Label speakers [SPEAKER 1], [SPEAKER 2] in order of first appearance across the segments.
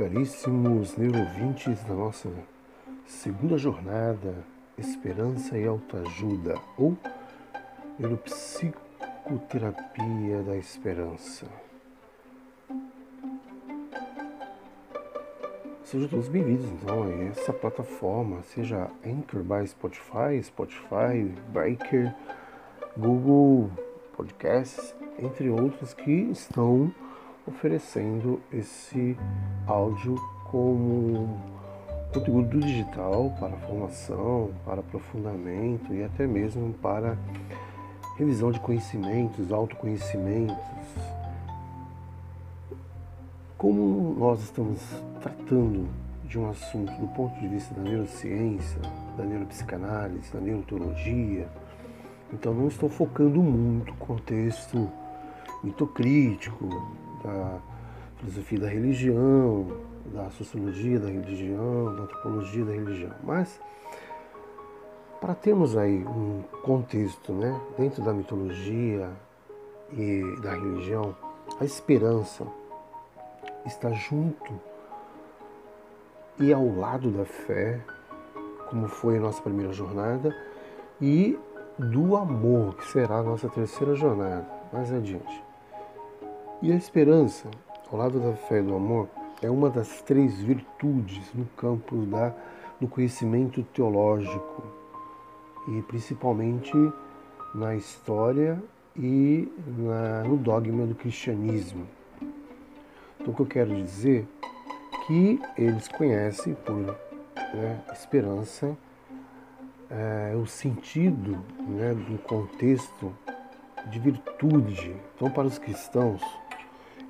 [SPEAKER 1] caríssimos neurovintes da nossa segunda jornada Esperança e Autoajuda ou Neuropsicoterapia da Esperança. Sejam todos bem-vindos então a essa plataforma, seja Anchor by Spotify, Spotify, Breaker, Google Podcasts, entre outros que estão oferecendo esse áudio como conteúdo digital para formação, para aprofundamento e até mesmo para revisão de conhecimentos, autoconhecimentos. Como nós estamos tratando de um assunto do ponto de vista da neurociência, da neuropsicanálise, da neurologia, então não estou focando muito no contexto mitocrítico, da filosofia da religião, da sociologia da religião, da antropologia da religião. Mas para termos aí um contexto, né, dentro da mitologia e da religião, a esperança está junto e ao lado da fé, como foi a nossa primeira jornada, e do amor, que será a nossa terceira jornada, mais adiante. E a esperança, ao lado da fé e do amor, é uma das três virtudes no campo da, do conhecimento teológico e principalmente na história e na, no dogma do cristianismo. Então, o que eu quero dizer que eles conhecem por né, esperança é, o sentido né, do contexto de virtude. Então, para os cristãos,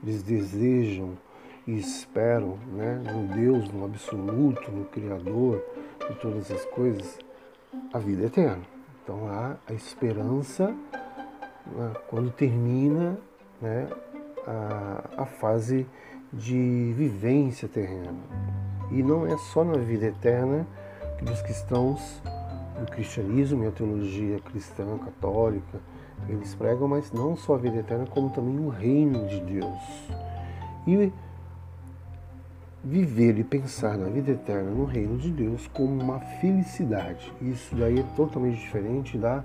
[SPEAKER 1] eles desejam e esperam né, no Deus, no absoluto, no Criador de todas as coisas, a vida eterna. Então há a esperança né, quando termina né, a, a fase de vivência terrena. E não é só na vida eterna que os cristãos, o cristianismo e a teologia cristã, católica, eles pregam, mas não só a vida eterna, como também o reino de Deus. E viver e pensar na vida eterna no reino de Deus como uma felicidade. Isso daí é totalmente diferente da,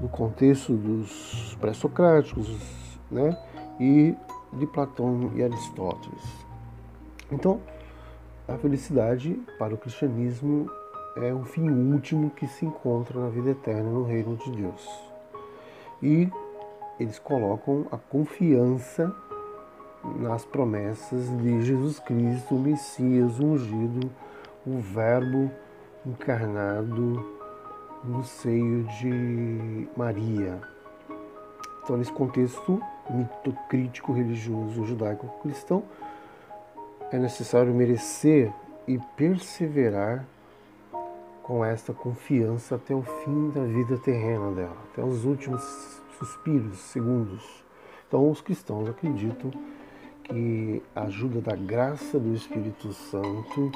[SPEAKER 1] do contexto dos pré-socráticos né? e de Platão e Aristóteles. Então, a felicidade para o cristianismo é o fim último que se encontra na vida eterna no reino de Deus. E eles colocam a confiança nas promessas de Jesus Cristo, o Messias ungido, o Verbo encarnado no seio de Maria. Então, nesse contexto mitocrítico religioso judaico-cristão, é necessário merecer e perseverar com esta confiança até o fim da vida terrena dela, até os últimos suspiros, segundos. Então, os cristãos acreditam que a ajuda da graça do Espírito Santo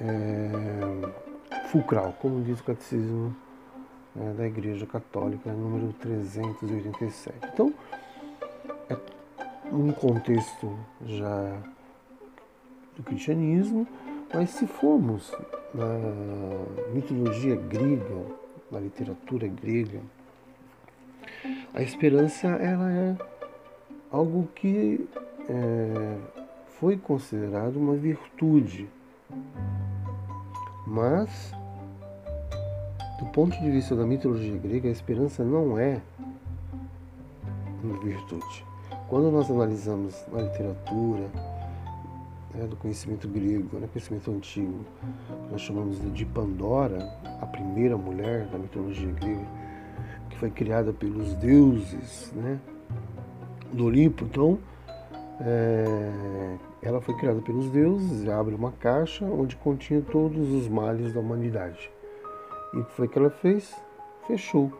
[SPEAKER 1] é fulcral, como diz o Catecismo né, da Igreja Católica, número 387. Então, é um contexto já do cristianismo, mas se formos na mitologia grega, na literatura grega, a esperança ela é algo que é, foi considerado uma virtude, mas do ponto de vista da mitologia grega, a esperança não é uma virtude. Quando nós analisamos a literatura né, do conhecimento grego, né, conhecimento antigo, nós chamamos de Pandora, a primeira mulher da mitologia grega, que foi criada pelos deuses né, do Olimpo. Então, é, ela foi criada pelos deuses, abre uma caixa onde continha todos os males da humanidade. E o que foi que ela fez? Fechou.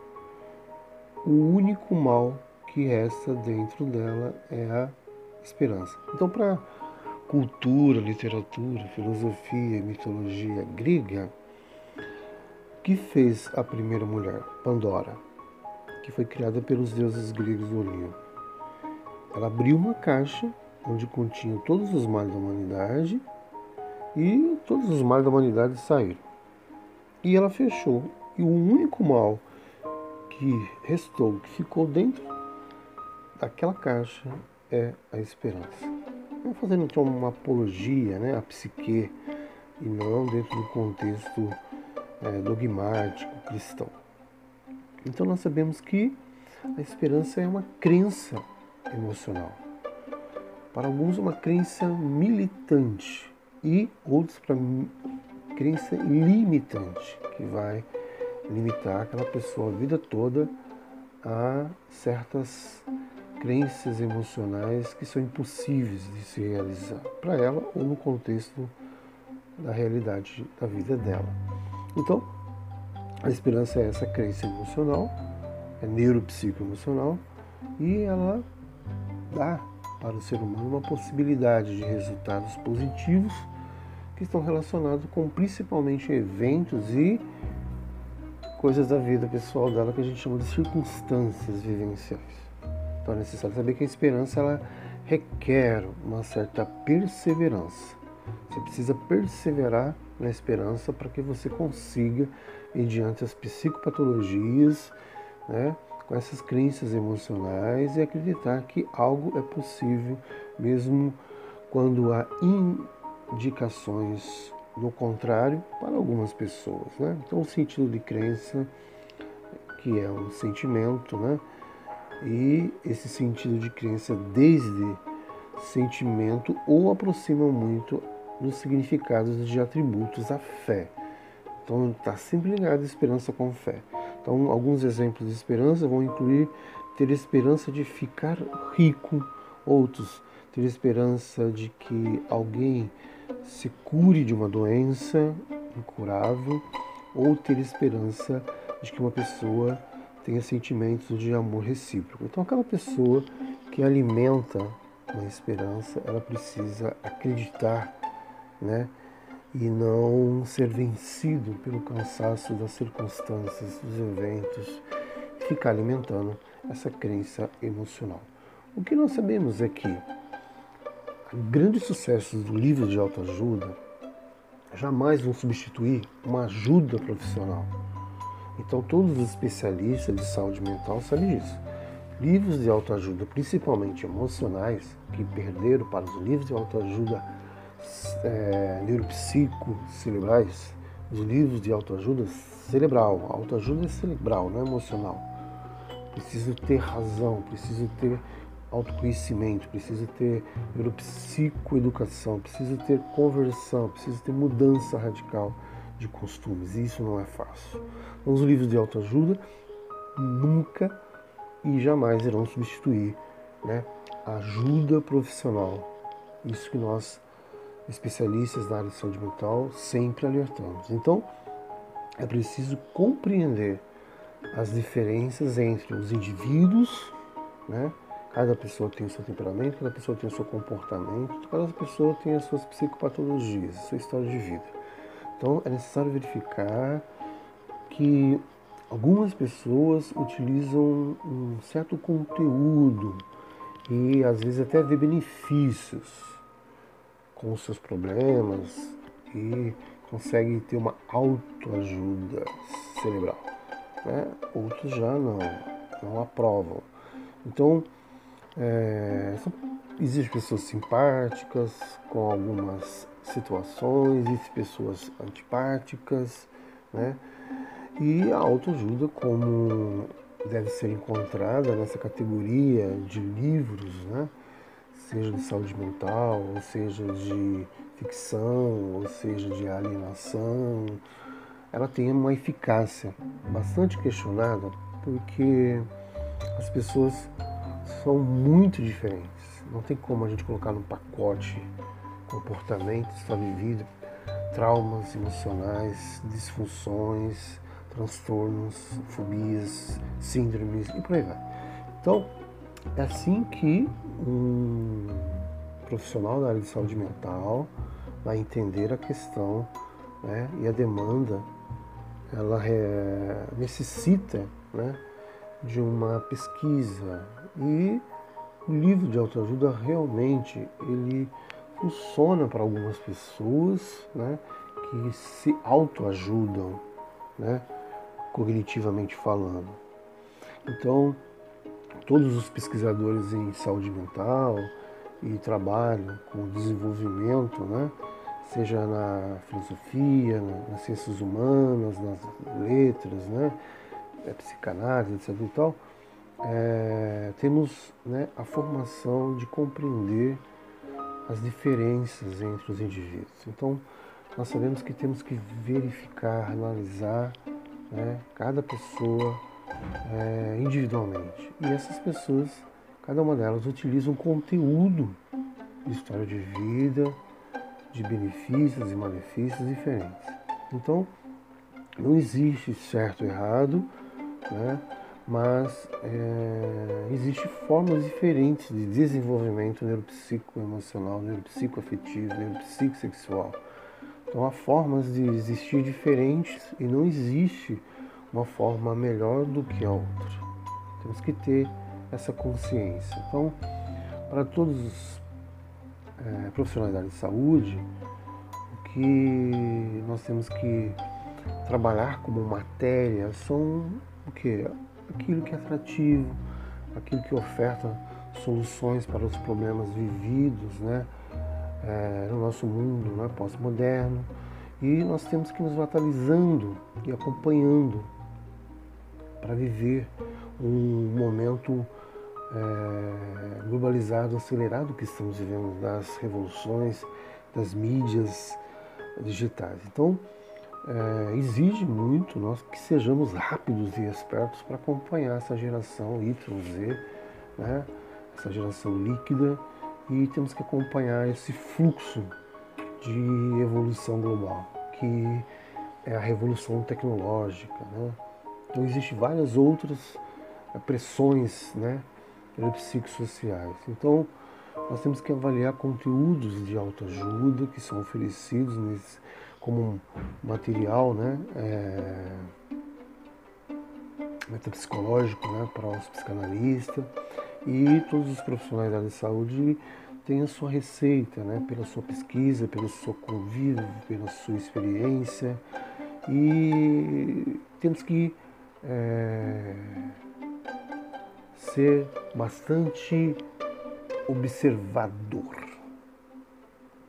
[SPEAKER 1] O único mal que resta dentro dela é a esperança. Então, para cultura, literatura, filosofia, mitologia grega, que fez a primeira mulher, Pandora, que foi criada pelos deuses gregos do Olimpo? Ela abriu uma caixa onde continha todos os males da humanidade e todos os males da humanidade saíram. E ela fechou. E o único mal que restou, que ficou dentro daquela caixa, é a esperança. Vamos fazendo então uma apologia né, à psique e não dentro do contexto é, dogmático cristão. Então nós sabemos que a esperança é uma crença emocional. Para alguns, uma crença militante e outros para crença limitante, que vai limitar aquela pessoa a vida toda a certas crenças emocionais que são impossíveis de se realizar para ela ou no contexto da realidade da vida dela. Então, a esperança é essa crença emocional, é neuropsicoemocional e ela dá para o ser humano uma possibilidade de resultados positivos que estão relacionados com principalmente eventos e coisas da vida pessoal dela que a gente chama de circunstâncias vivenciais. Então é necessário saber que a esperança ela requer uma certa perseverança. Você precisa perseverar na esperança para que você consiga, mediante as psicopatologias, né, com essas crenças emocionais e acreditar que algo é possível mesmo quando há indicações do contrário para algumas pessoas. Né? Então, o sentido de crença, que é um sentimento, né? E esse sentido de crença desde sentimento ou aproxima muito dos significados de atributos à fé. Então está sempre ligado a esperança com fé. Então alguns exemplos de esperança vão incluir ter esperança de ficar rico, outros ter esperança de que alguém se cure de uma doença incurável, ou ter esperança de que uma pessoa tenha sentimentos de amor recíproco. Então, aquela pessoa que alimenta uma esperança, ela precisa acreditar, né? E não ser vencido pelo cansaço das circunstâncias, dos eventos, ficar alimentando essa crença emocional. O que nós sabemos é que grandes sucessos do livro de autoajuda jamais vão substituir uma ajuda profissional então, todos os especialistas de saúde mental sabem disso. Livros de autoajuda, principalmente emocionais, que perderam para os livros de autoajuda é, neuropsico cerebrais, os livros de autoajuda cerebral. Autoajuda é cerebral, não é emocional. Preciso ter razão, preciso ter autoconhecimento, preciso ter neuropsicoeducação, preciso ter conversão, preciso ter mudança radical de costumes. E isso não é fácil. Os livros de autoajuda nunca e jamais irão substituir né, ajuda profissional. Isso que nós, especialistas na área de saúde mental, sempre alertamos. Então, é preciso compreender as diferenças entre os indivíduos, né? Cada pessoa tem o seu temperamento, cada pessoa tem o seu comportamento, cada pessoa tem as suas psicopatologias, a sua história de vida. Então é necessário verificar que algumas pessoas utilizam um certo conteúdo e às vezes até vê benefícios com os seus problemas e consegue ter uma autoajuda cerebral. Né? Outros já não, não aprovam. Então, é, são, existem pessoas simpáticas com algumas situações, existem pessoas antipáticas, né? E a autoajuda, como deve ser encontrada nessa categoria de livros, né? seja de saúde mental, ou seja de ficção, ou seja de alienação, ela tem uma eficácia bastante questionada porque as pessoas são muito diferentes. Não tem como a gente colocar num pacote comportamentos está vivido, traumas emocionais, disfunções, transtornos, fobias, síndromes e por aí vai. Então, é assim que um profissional da área de saúde mental vai entender a questão né, e a demanda, ela é, necessita né, de uma pesquisa e o livro de autoajuda realmente ele funciona para algumas pessoas né, que se autoajudam, né, cognitivamente falando. Então, todos os pesquisadores em saúde mental e trabalho com desenvolvimento, né, seja na filosofia, nas ciências humanas, nas letras, né, é, psicanálise, etc. E tal, é, temos né, a formação de compreender as diferenças entre os indivíduos. Então, nós sabemos que temos que verificar, analisar né, cada pessoa é, individualmente. E essas pessoas, cada uma delas, utiliza um conteúdo de história de vida, de benefícios e malefícios diferentes. Então, não existe certo ou errado, né? Mas é, existem formas diferentes de desenvolvimento neuropsicoemocional, neuropsicoafetivo, neuropsicossexual. Então há formas de existir diferentes e não existe uma forma melhor do que a outra. Temos que ter essa consciência. Então, para todos os é, profissionais da área de saúde, o que nós temos que trabalhar como matéria são o que? Aquilo que é atrativo, aquilo que oferta soluções para os problemas vividos né, é, no nosso mundo né, pós-moderno. E nós temos que nos atualizando e acompanhando para viver um momento é, globalizado, acelerado que estamos vivendo das revoluções, das mídias digitais. Então, é, exige muito nós que sejamos rápidos e espertos para acompanhar essa geração Y, Z, né? essa geração líquida, e temos que acompanhar esse fluxo de evolução global, que é a revolução tecnológica. Né? Então existem várias outras é, pressões né, psicossociais. Então nós temos que avaliar conteúdos de autoajuda que são oferecidos nesse como material né, é, metapsicológico né, para os psicanalistas. E todos os profissionais da área de saúde têm a sua receita, né, pela sua pesquisa, pelo seu convívio, pela sua experiência. E temos que é, ser bastante observador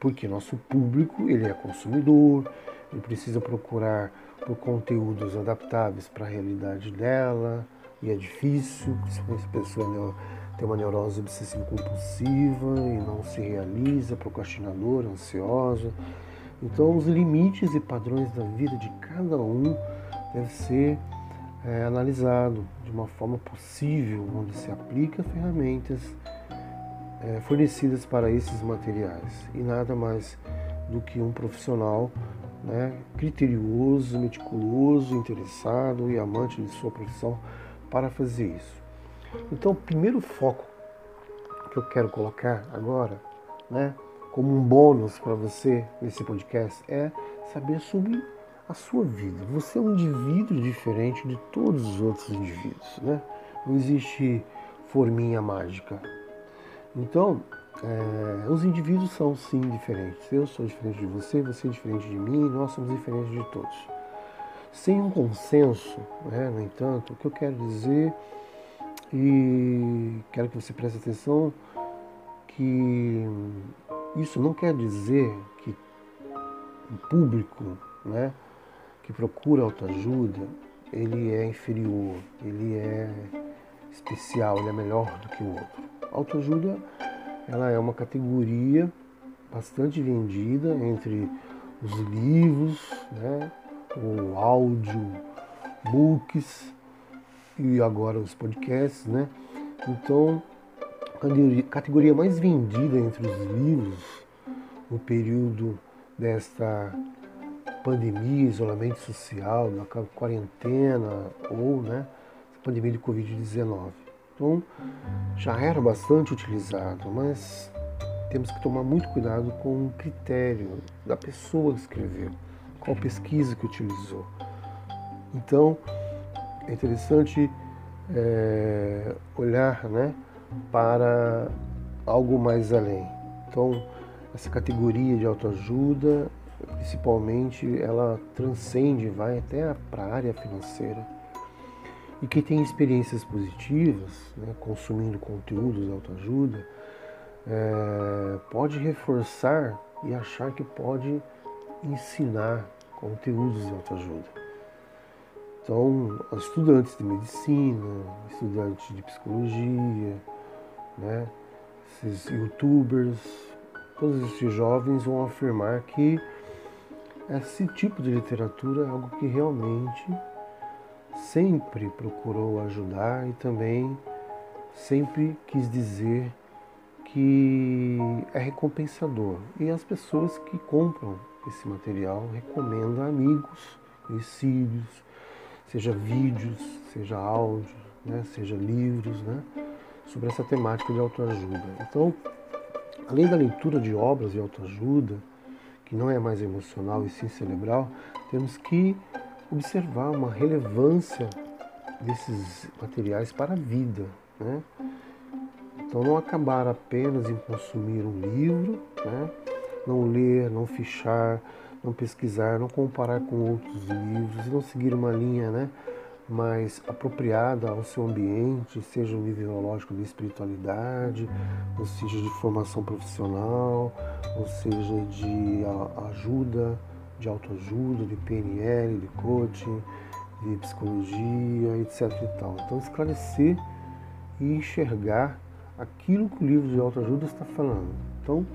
[SPEAKER 1] porque nosso público ele é consumidor, ele precisa procurar por conteúdos adaptáveis para a realidade dela, e é difícil, principalmente se a pessoa tem uma neurose obsessiva compulsiva e não se realiza, procrastinadora, ansiosa. Então, os limites e padrões da vida de cada um deve ser é, analisado de uma forma possível, onde se aplica ferramentas é, fornecidas para esses materiais e nada mais do que um profissional né, criterioso, meticuloso, interessado e amante de sua profissão para fazer isso. Então, o primeiro foco que eu quero colocar agora, né, como um bônus para você nesse podcast, é saber sobre a sua vida. Você é um indivíduo diferente de todos os outros indivíduos, né? Não existe forminha mágica. Então, é, os indivíduos são sim diferentes. Eu sou diferente de você, você é diferente de mim, nós somos diferentes de todos. Sem um consenso, né, no entanto, o que eu quero dizer, e quero que você preste atenção, que isso não quer dizer que o público né, que procura autoajuda, ele é inferior, ele é especial, ele é melhor do que o outro. Autoajuda ela é uma categoria bastante vendida entre os livros, né, o áudio, books e agora os podcasts, né? Então, a categoria mais vendida entre os livros no período desta pandemia, isolamento social, na quarentena ou, né, pandemia de Covid-19. Então, já era bastante utilizado, mas temos que tomar muito cuidado com o critério da pessoa que escreveu, qual pesquisa que utilizou. Então, é interessante é, olhar né, para algo mais além. Então, essa categoria de autoajuda, principalmente, ela transcende, vai até para a área financeira. E quem tem experiências positivas, né, consumindo conteúdos de autoajuda, é, pode reforçar e achar que pode ensinar conteúdos de autoajuda. Então, estudantes de medicina, estudantes de psicologia, né, esses youtubers, todos esses jovens vão afirmar que esse tipo de literatura é algo que realmente sempre procurou ajudar e também sempre quis dizer que é recompensador. E as pessoas que compram esse material recomendam amigos, conhecidos, seja vídeos, seja áudio, né, seja livros, né, sobre essa temática de autoajuda. Então, além da leitura de obras de autoajuda, que não é mais emocional e sim cerebral, temos que observar uma relevância desses materiais para a vida. Né? Então, não acabar apenas em consumir um livro, né? não ler, não fichar, não pesquisar, não comparar com outros livros, não seguir uma linha né? mais apropriada ao seu ambiente, seja o nível lógico de espiritualidade, ou seja de formação profissional, ou seja de ajuda, de autoajuda, de PNL, de coaching, de psicologia, etc. E tal. Então esclarecer e enxergar aquilo que o livro de autoajuda está falando. Então,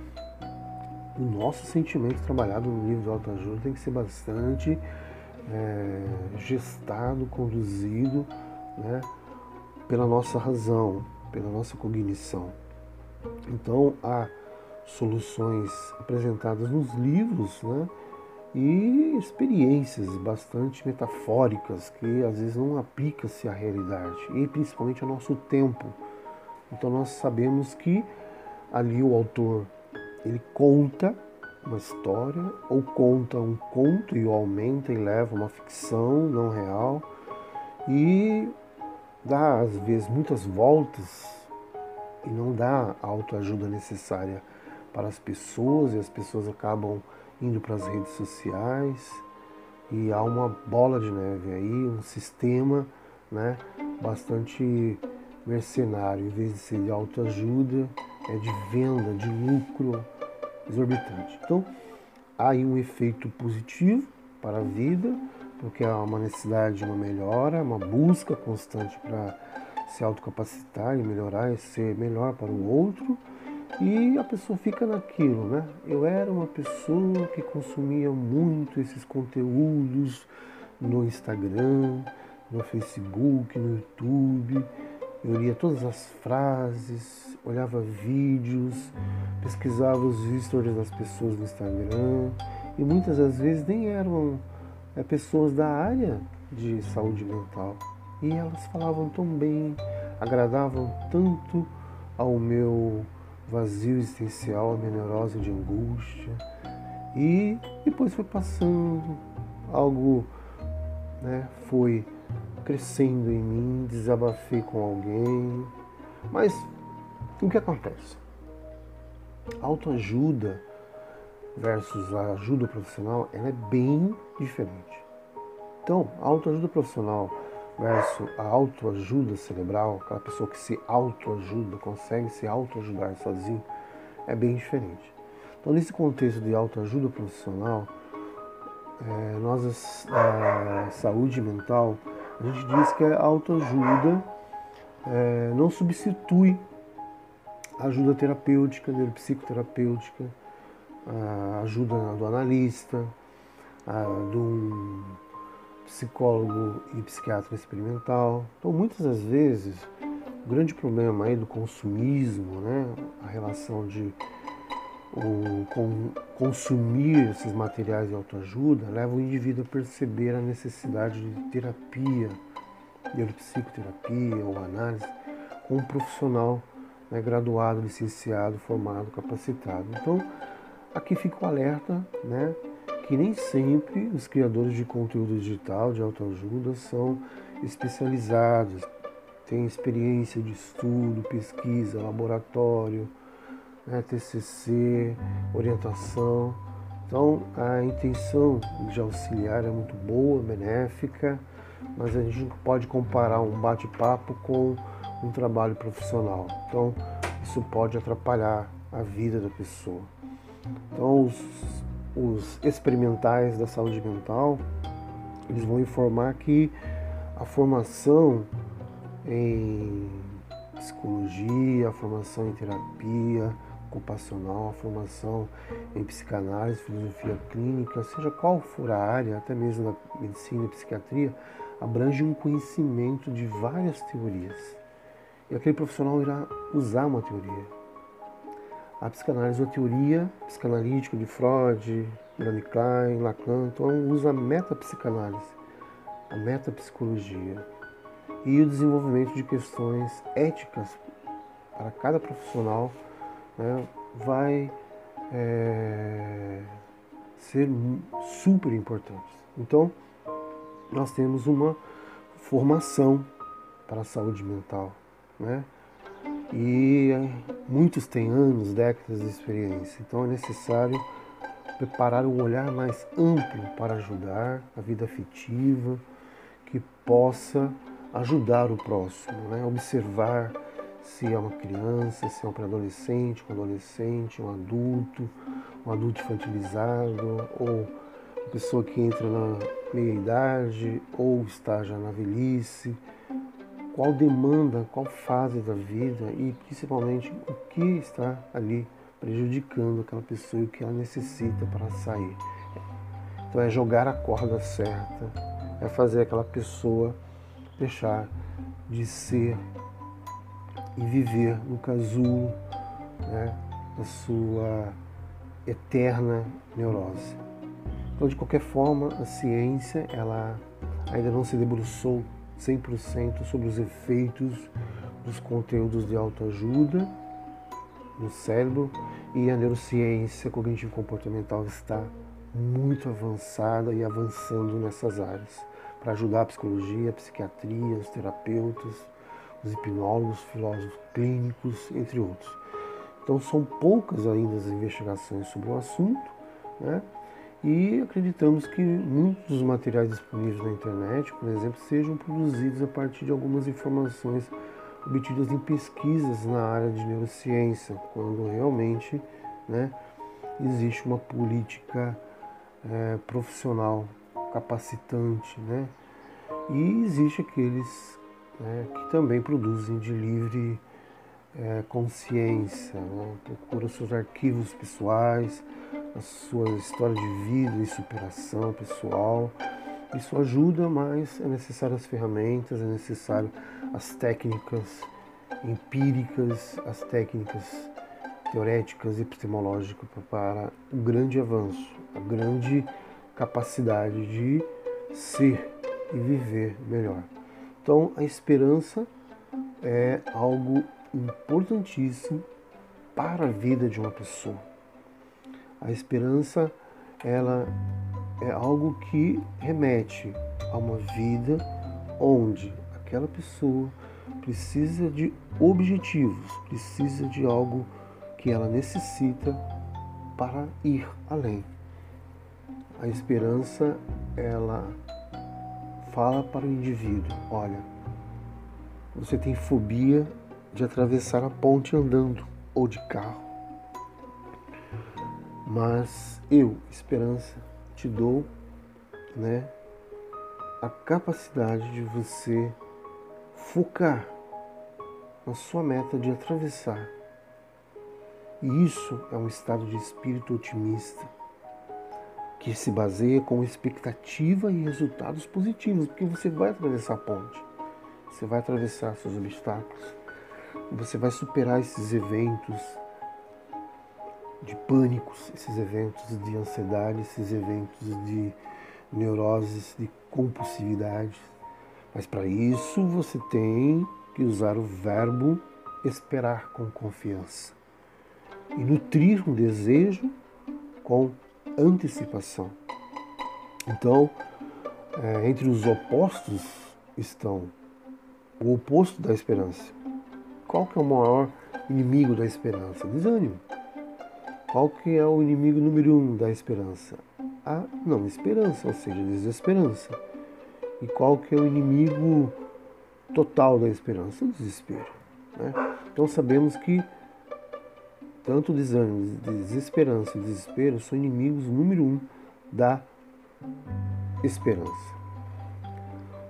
[SPEAKER 1] o nosso sentimento trabalhado no livro de autoajuda tem que ser bastante é, gestado, conduzido né, pela nossa razão, pela nossa cognição. Então, há soluções apresentadas nos livros né, e experiências bastante metafóricas que às vezes não aplicam-se à realidade. E principalmente ao nosso tempo. Então nós sabemos que ali o autor ele conta uma história ou conta um conto e o aumenta e leva uma ficção não real. E dá às vezes muitas voltas e não dá a autoajuda necessária para as pessoas e as pessoas acabam indo para as redes sociais e há uma bola de neve aí, um sistema né, bastante mercenário, em vez de ser de autoajuda, é de venda, de lucro exorbitante. Então, há aí um efeito positivo para a vida, porque há uma necessidade de uma melhora, uma busca constante para se autocapacitar e melhorar e ser melhor para o outro. E a pessoa fica naquilo, né? Eu era uma pessoa que consumia muito esses conteúdos no Instagram, no Facebook, no YouTube, eu lia todas as frases, olhava vídeos, pesquisava os stories das pessoas no Instagram e muitas das vezes nem eram é, pessoas da área de saúde mental. E elas falavam tão bem, agradavam tanto ao meu vazio existencial, a de angústia. E depois foi passando, algo né, foi crescendo em mim, desabafei com alguém. Mas o que acontece? Autoajuda versus a ajuda profissional, ela é bem diferente. Então, a autoajuda profissional versus a autoajuda cerebral, aquela pessoa que se autoajuda, consegue se autoajudar sozinho, é bem diferente. Então, nesse contexto de autoajuda profissional, é, nós, a saúde mental, a gente diz que a autoajuda é, não substitui a ajuda terapêutica, psicoterapêutica, a ajuda do analista, a, do psicólogo e psiquiatra experimental. Então, muitas das vezes, o grande problema aí do consumismo, né, a relação de o, com, consumir esses materiais de autoajuda leva o indivíduo a perceber a necessidade de terapia, neuropsicoterapia ou análise, com um profissional né, graduado, licenciado, formado, capacitado. Então, aqui fica o alerta, né, que nem sempre os criadores de conteúdo digital, de autoajuda, são especializados, tem experiência de estudo, pesquisa, laboratório, né, TCC, orientação. Então, a intenção de auxiliar é muito boa, benéfica, mas a gente não pode comparar um bate-papo com um trabalho profissional. Então, isso pode atrapalhar a vida da pessoa. Então, os, os experimentais da saúde mental, eles vão informar que a formação em psicologia, a formação em terapia ocupacional, a formação em psicanálise, filosofia clínica, seja qual for a área, até mesmo na medicina e psiquiatria, abrange um conhecimento de várias teorias. E aquele profissional irá usar uma teoria. A psicanálise é uma teoria psicanalítica de Freud, Melanie Klein, Lacan, então usa a metapsicanálise, a metapsicologia e o desenvolvimento de questões éticas para cada profissional né, vai é, ser super importante. Então, nós temos uma formação para a saúde mental, né? E muitos têm anos, décadas de experiência, então é necessário preparar um olhar mais amplo para ajudar a vida afetiva, que possa ajudar o próximo, né? observar se é uma criança, se é um pré-adolescente, um adolescente, um adulto, um adulto infantilizado, ou uma pessoa que entra na meia-idade ou está já na velhice, qual demanda, qual fase da vida e principalmente o que está ali prejudicando aquela pessoa e o que ela necessita para sair. Então é jogar a corda certa, é fazer aquela pessoa deixar de ser e viver no casulo né, da sua eterna neurose. Então, de qualquer forma, a ciência ela ainda não se debruçou 100% sobre os efeitos dos conteúdos de autoajuda no cérebro e a neurociência cognitivo-comportamental está muito avançada e avançando nessas áreas para ajudar a psicologia, a psiquiatria, os terapeutas, os hipnólogos, filósofos clínicos, entre outros. Então são poucas ainda as investigações sobre o assunto, né? E acreditamos que muitos dos materiais disponíveis na internet, por exemplo, sejam produzidos a partir de algumas informações obtidas em pesquisas na área de neurociência, quando realmente né, existe uma política é, profissional capacitante, né? E existe aqueles né, que também produzem de livre é, consciência, né? procura seus arquivos pessoais, sua história de vida e superação pessoal. Isso ajuda, mas é necessário as ferramentas, é necessário as técnicas empíricas, as técnicas teoréticas e epistemológicas para o grande avanço, a grande capacidade de ser e viver melhor. Então, a esperança é algo importantíssimo para a vida de uma pessoa. A esperança, ela é algo que remete a uma vida onde aquela pessoa precisa de objetivos, precisa de algo que ela necessita para ir além. A esperança, ela fala para o indivíduo: olha, você tem fobia de atravessar a ponte andando ou de carro. Mas eu, esperança, te dou, né, a capacidade de você focar na sua meta de atravessar. E isso é um estado de espírito otimista que se baseia com expectativa e resultados positivos, porque você vai atravessar a ponte, você vai atravessar seus obstáculos, você vai superar esses eventos de pânicos, esses eventos de ansiedade, esses eventos de neuroses, de compulsividade. Mas para isso você tem que usar o verbo esperar com confiança e nutrir um desejo com antecipação. Então, é, entre os opostos estão o oposto da esperança. Qual que é o maior inimigo da esperança? Desânimo. Qual que é o inimigo número um da esperança? A não esperança, ou seja, desesperança. E qual que é o inimigo total da esperança? O desespero. Né? Então sabemos que tanto o desânimo, desesperança e desespero são inimigos número um da esperança.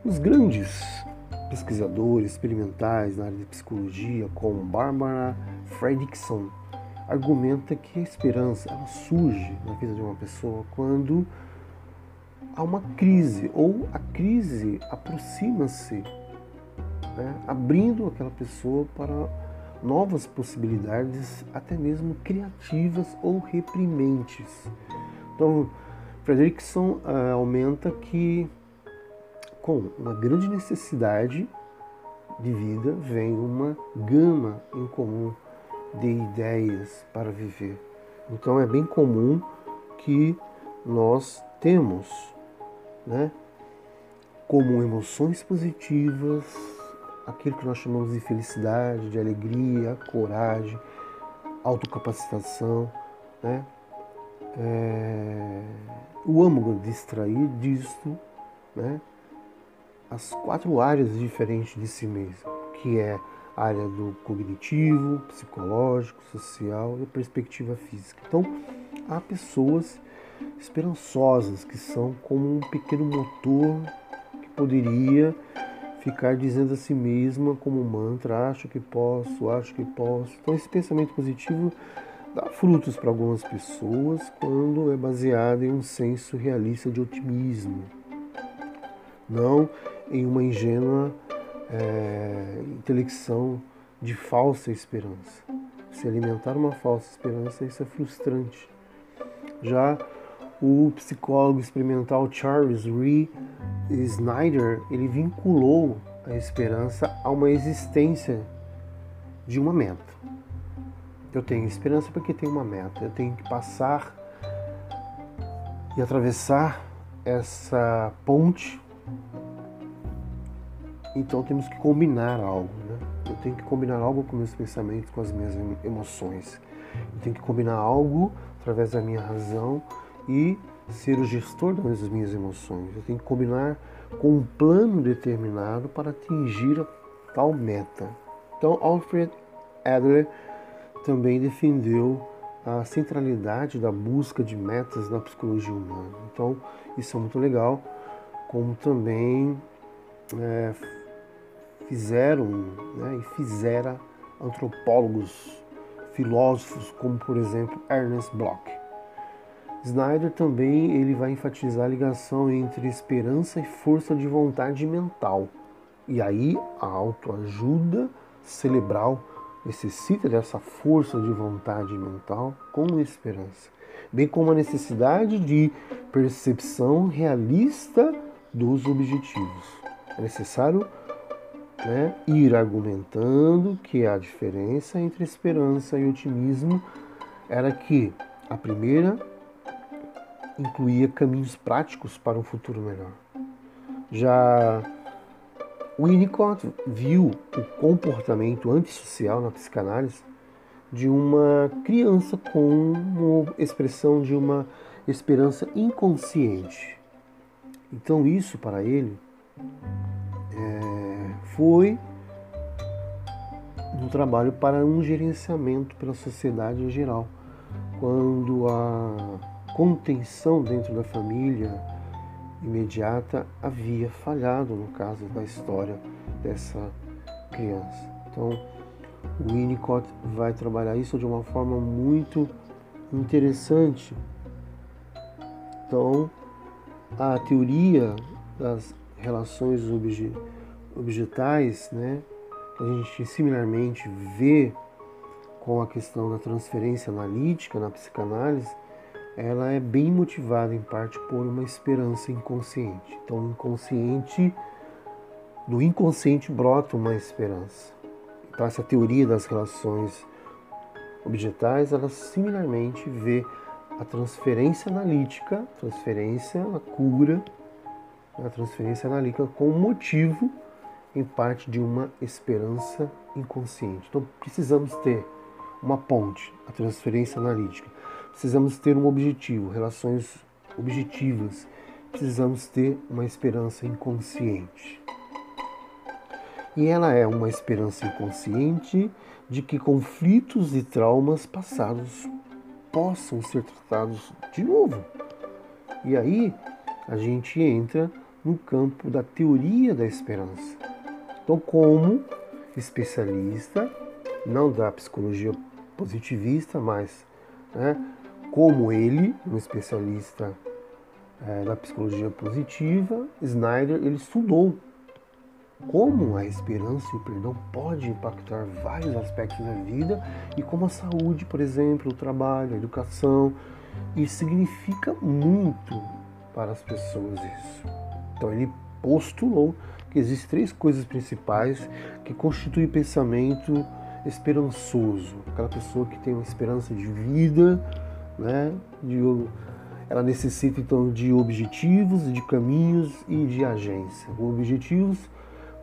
[SPEAKER 1] Os grandes pesquisadores experimentais na área de psicologia, como Barbara Fredrickson, argumenta que a esperança ela surge na vida de uma pessoa quando há uma crise ou a crise aproxima-se, né, abrindo aquela pessoa para novas possibilidades, até mesmo criativas ou reprimentes. Então, Fredrickson uh, aumenta que com uma grande necessidade de vida vem uma gama incomum de ideias para viver. Então é bem comum que nós temos, né, como emoções positivas, aquilo que nós chamamos de felicidade, de alegria, coragem, autocapacitação, né? É, o âmago de extrair disto, né? As quatro áreas diferentes de si mesmo, que é área do cognitivo, psicológico, social e perspectiva física. Então, há pessoas esperançosas que são como um pequeno motor que poderia ficar dizendo a si mesma como mantra, acho que posso, acho que posso. Então esse pensamento positivo dá frutos para algumas pessoas quando é baseado em um senso realista de otimismo, não em uma ingênua é, intelecção de falsa esperança. Se alimentar uma falsa esperança, isso é frustrante. Já o psicólogo experimental Charles Ree Snyder ele vinculou a esperança a uma existência de uma meta. Eu tenho esperança porque tenho uma meta. Eu tenho que passar e atravessar essa ponte. Então temos que combinar algo. Né? Eu tenho que combinar algo com meus pensamentos, com as minhas emoções. Eu tenho que combinar algo através da minha razão e ser o gestor das minhas emoções. Eu tenho que combinar com um plano determinado para atingir a tal meta. Então, Alfred Adler também defendeu a centralidade da busca de metas na psicologia humana. Então, isso é muito legal, como também é, fizeram né, e fizeram antropólogos, filósofos, como por exemplo Ernest Bloch. Snyder também ele vai enfatizar a ligação entre esperança e força de vontade mental. E aí a autoajuda cerebral necessita dessa força de vontade mental com esperança, bem como a necessidade de percepção realista dos objetivos. É necessário né, ir argumentando que a diferença entre esperança e otimismo era que a primeira incluía caminhos práticos para um futuro melhor. Já Winnicott viu o comportamento antissocial na psicanálise de uma criança com uma expressão de uma esperança inconsciente. Então isso para ele é, foi um trabalho para um gerenciamento pela sociedade em geral, quando a contenção dentro da família imediata havia falhado no caso da história dessa criança. Então, o Winnicott vai trabalhar isso de uma forma muito interessante. Então, a teoria das relações objetais, né, a gente similarmente vê com a questão da transferência analítica na psicanálise, ela é bem motivada em parte por uma esperança inconsciente. Então, inconsciente, do inconsciente brota uma esperança. Então, essa teoria das relações objetais, ela similarmente vê a transferência analítica, transferência, a cura, a transferência analítica com motivo em parte de uma esperança inconsciente. Então precisamos ter uma ponte, a transferência analítica. Precisamos ter um objetivo, relações objetivas. Precisamos ter uma esperança inconsciente. E ela é uma esperança inconsciente de que conflitos e traumas passados possam ser tratados de novo. E aí a gente entra no campo da teoria da esperança. Então, como especialista, não da psicologia positivista, mas né, como ele, um especialista é, da psicologia positiva, Snyder, ele estudou como a esperança e o perdão pode impactar vários aspectos da vida e como a saúde, por exemplo, o trabalho, a educação, e significa muito para as pessoas isso. Então ele postulou existem três coisas principais que constituem pensamento esperançoso. Aquela pessoa que tem uma esperança de vida, né? De, ela necessita então de objetivos, de caminhos e de agência. Objetivos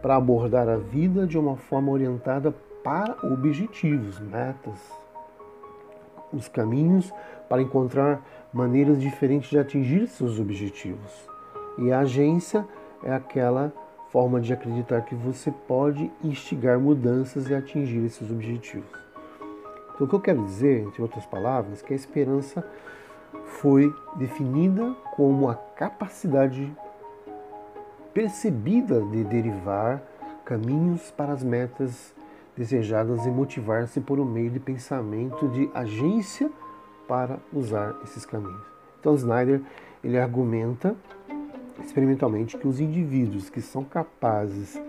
[SPEAKER 1] para abordar a vida de uma forma orientada para objetivos, metas, os caminhos para encontrar maneiras diferentes de atingir seus objetivos. E a agência é aquela forma de acreditar que você pode instigar mudanças e atingir esses objetivos. Então, o que eu quero dizer, entre outras palavras, é que a esperança foi definida como a capacidade percebida de derivar caminhos para as metas desejadas e motivar-se por um meio de pensamento de agência para usar esses caminhos. Então Snyder ele argumenta experimentalmente que os indivíduos que são capazes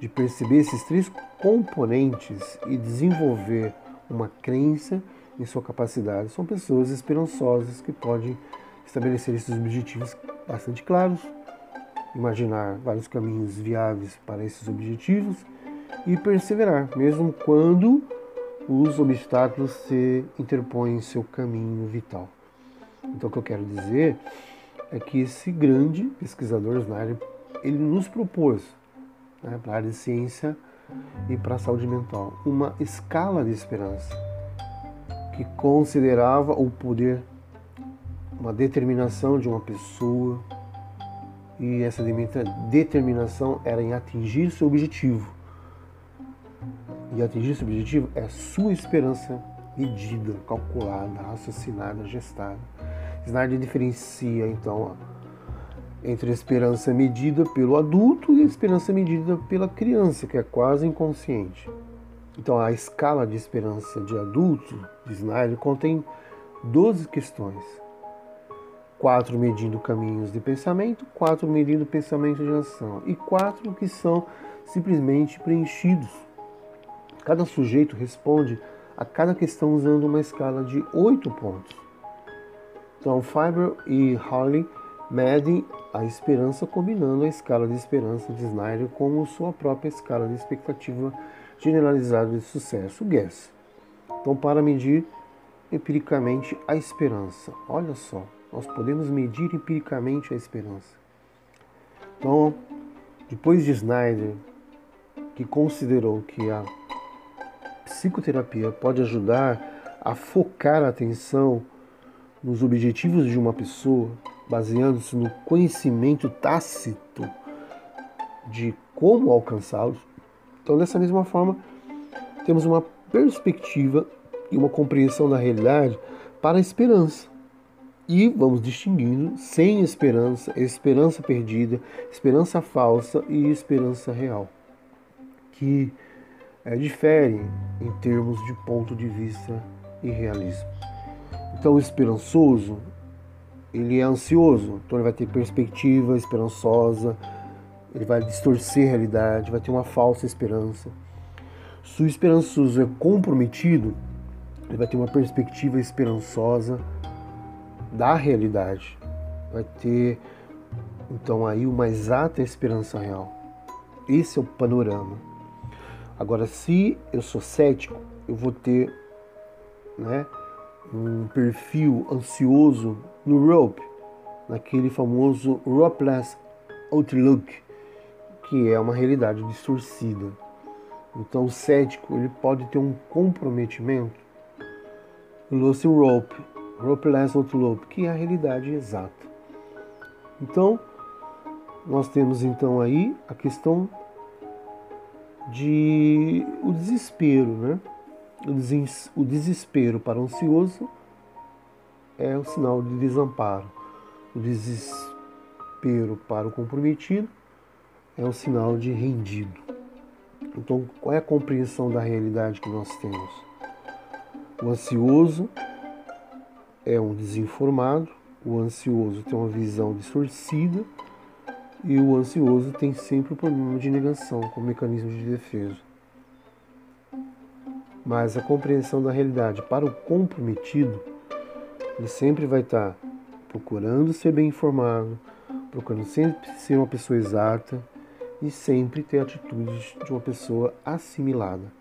[SPEAKER 1] de perceber esses três componentes e desenvolver uma crença em sua capacidade são pessoas esperançosas que podem estabelecer esses objetivos bastante claros imaginar vários caminhos viáveis para esses objetivos e perseverar, mesmo quando os obstáculos se interpõem em seu caminho vital. Então, o que eu quero dizer é que esse grande pesquisador Snyder, ele nos propôs, né, para a área de ciência e para a saúde mental, uma escala de esperança que considerava o poder, uma determinação de uma pessoa, e essa determinação era em atingir seu objetivo. E atingir seu objetivo é sua esperança medida, calculada, raciocinada, gestada. Snyder diferencia então entre a esperança medida pelo adulto e a esperança medida pela criança, que é quase inconsciente. Então a escala de esperança de adulto de Snyder contém 12 questões quatro medindo caminhos de pensamento, quatro medindo pensamento de ação e quatro que são simplesmente preenchidos. Cada sujeito responde a cada questão usando uma escala de oito pontos. Então, Fiber e Harley medem a esperança combinando a escala de esperança de Snyder com sua própria escala de expectativa generalizada de sucesso, GUESS. Então, para medir empiricamente a esperança, olha só, nós podemos medir empiricamente a esperança. Então, depois de Snyder, que considerou que a psicoterapia pode ajudar a focar a atenção nos objetivos de uma pessoa, baseando-se no conhecimento tácito de como alcançá-los. Então, dessa mesma forma, temos uma perspectiva e uma compreensão da realidade para a esperança. E vamos distinguindo sem esperança, esperança perdida, esperança falsa e esperança real, que é, diferem em termos de ponto de vista e realismo. Então, o esperançoso, ele é ansioso, então ele vai ter perspectiva esperançosa, ele vai distorcer a realidade, vai ter uma falsa esperança. Se o esperançoso é comprometido, ele vai ter uma perspectiva esperançosa, da realidade. Vai ter então aí uma exata esperança real. Esse é o panorama. Agora, se eu sou cético, eu vou ter né, um perfil ansioso no ROPE, naquele famoso Ropeless Outlook, que é uma realidade distorcida. Então o cético ele pode ter um comprometimento Lucy Rope, Rope Lesson to Rope, que é a realidade exata. Então, nós temos então aí a questão de o desespero, né? O desespero para o ansioso é o sinal de desamparo. O desespero para o comprometido é o sinal de rendido. Então, qual é a compreensão da realidade que nós temos? O ansioso é um desinformado, o ansioso tem uma visão distorcida e o ansioso tem sempre o problema de negação como mecanismo de defesa. Mas a compreensão da realidade para o comprometido, ele sempre vai estar procurando ser bem informado, procurando sempre ser uma pessoa exata e sempre ter atitudes de uma pessoa assimilada.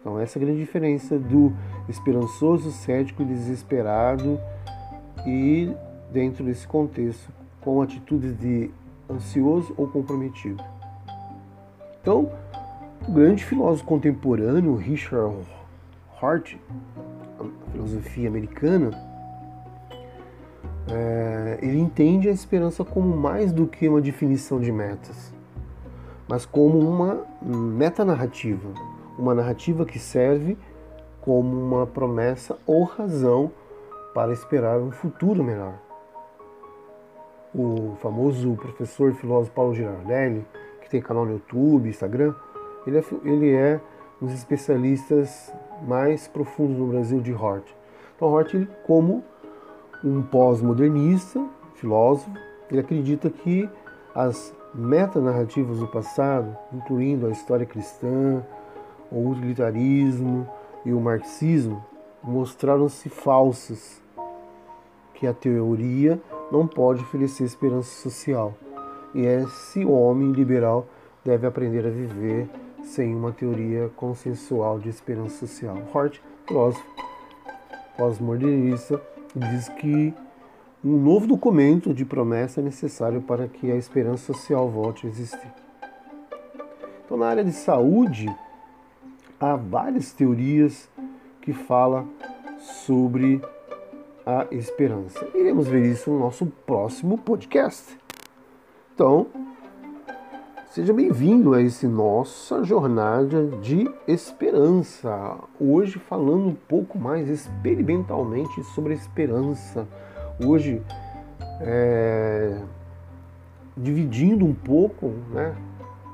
[SPEAKER 1] Então, essa é a grande diferença do esperançoso, cético e desesperado, e dentro desse contexto, com atitudes de ansioso ou comprometido. Então, o grande filósofo contemporâneo, Richard Hart, a filosofia americana, é, ele entende a esperança como mais do que uma definição de metas, mas como uma metanarrativa, uma narrativa que serve como uma promessa ou razão para esperar um futuro melhor. O famoso professor e filósofo Paulo Girardelli, que tem canal no YouTube, Instagram, ele é, ele é dos especialistas mais profundos no Brasil de Hort. Então, Hort, ele, como um pós-modernista, filósofo, ele acredita que as metanarrativas do passado, incluindo a história cristã, o utilitarismo e o marxismo mostraram-se falsas, que a teoria não pode oferecer esperança social. E esse homem liberal deve aprender a viver sem uma teoria consensual de esperança social. Hort, filósofo pós-modernista, diz que um novo documento de promessa é necessário para que a esperança social volte a existir. Então, na área de saúde, há várias teorias que falam sobre a esperança. Iremos ver isso no nosso próximo podcast. Então, seja bem-vindo a esse nossa jornada de esperança. Hoje falando um pouco mais experimentalmente sobre a esperança. Hoje é, dividindo um pouco, né,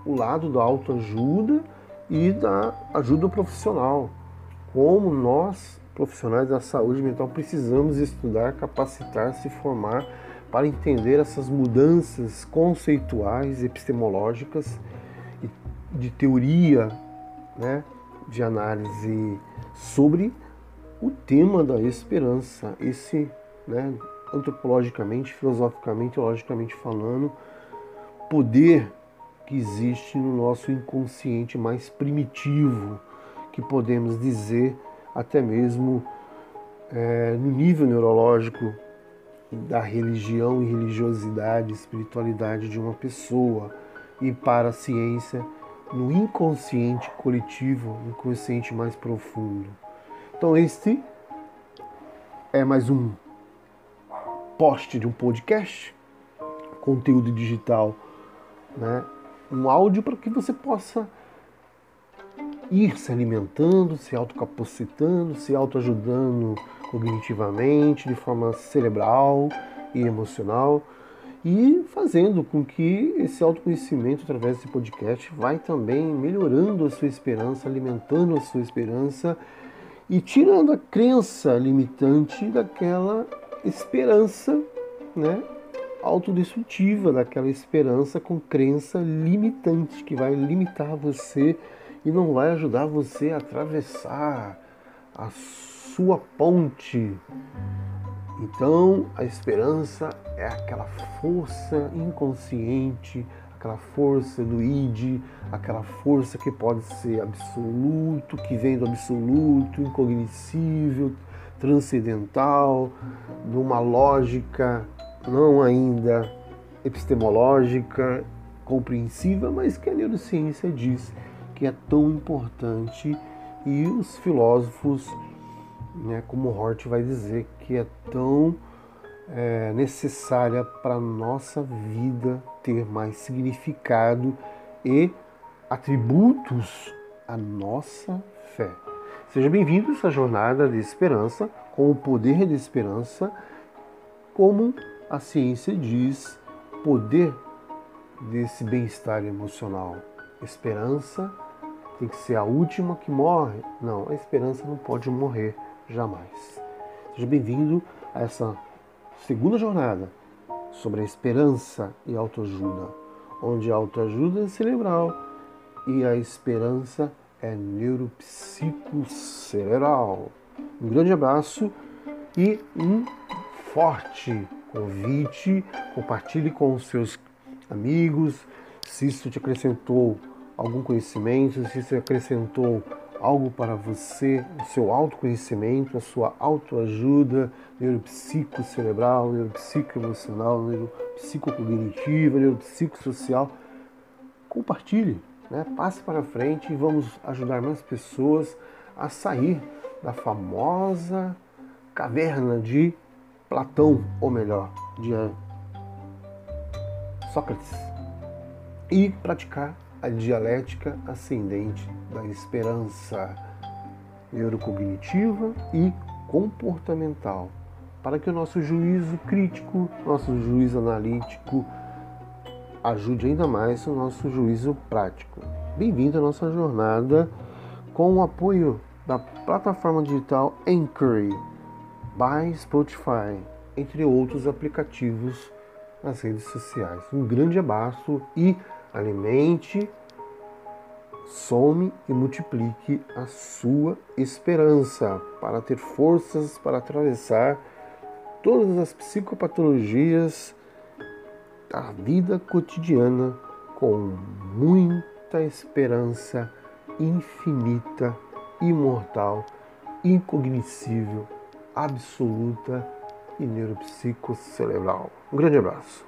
[SPEAKER 1] o lado da autoajuda e da ajuda profissional. Como nós, profissionais da saúde mental, precisamos estudar, capacitar, se formar para entender essas mudanças conceituais, epistemológicas de teoria, né, de análise sobre o tema da esperança, esse, né, antropologicamente, filosoficamente, logicamente falando, poder que existe no nosso inconsciente mais primitivo, que podemos dizer até mesmo é, no nível neurológico da religião e religiosidade, espiritualidade de uma pessoa e para a ciência no inconsciente coletivo, inconsciente mais profundo. Então este é mais um post de um podcast, conteúdo digital, né? um áudio para que você possa ir se alimentando, se autocapacitando, se autoajudando cognitivamente, de forma cerebral e emocional e fazendo com que esse autoconhecimento através desse podcast vai também melhorando a sua esperança, alimentando a sua esperança e tirando a crença limitante daquela esperança, né, autodestrutiva daquela esperança com crença limitante que vai limitar você e não vai ajudar você a atravessar a sua ponte. Então, a esperança é aquela força inconsciente, aquela força do id, aquela força que pode ser absoluto, que vem do absoluto, incognoscível, transcendental, numa lógica não ainda epistemológica, compreensível, mas que a neurociência diz que é tão importante e os filósofos, né, como Hort vai dizer, que é tão é, necessária para nossa vida ter mais significado e atributos à nossa fé. Seja bem-vindo a essa jornada de esperança, com o poder de esperança, como a ciência diz, poder desse bem-estar emocional. Esperança tem que ser a última que morre? Não, a esperança não pode morrer jamais. Seja bem-vindo a essa segunda jornada sobre a esperança e autoajuda, onde a autoajuda é cerebral e a esperança é neuropsicocerebral. Um grande abraço e um forte convite. Compartilhe com os seus amigos. Se isso te acrescentou algum conhecimento, se isso acrescentou algo para você, o seu autoconhecimento, a sua autoajuda, neuropsicocerebral, neuropsicoemocional, neuropsicocognitiva, neuropsicossocial. Compartilhe, né? passe para frente e vamos ajudar mais pessoas a sair da famosa caverna de Platão, ou melhor, de Sócrates, e praticar a dialética ascendente da esperança neurocognitiva e comportamental, para que o nosso juízo crítico, nosso juízo analítico, ajude ainda mais o nosso juízo prático. Bem-vindo à nossa jornada com o apoio da plataforma digital Anchor by Spotify, entre outros aplicativos nas redes sociais. Um grande abraço e alimente, some e multiplique a sua esperança para ter forças para atravessar todas as psicopatologias da vida cotidiana com muita esperança infinita, imortal, incognoscível, absoluta e neuropsicocerebral. Um grande abraço.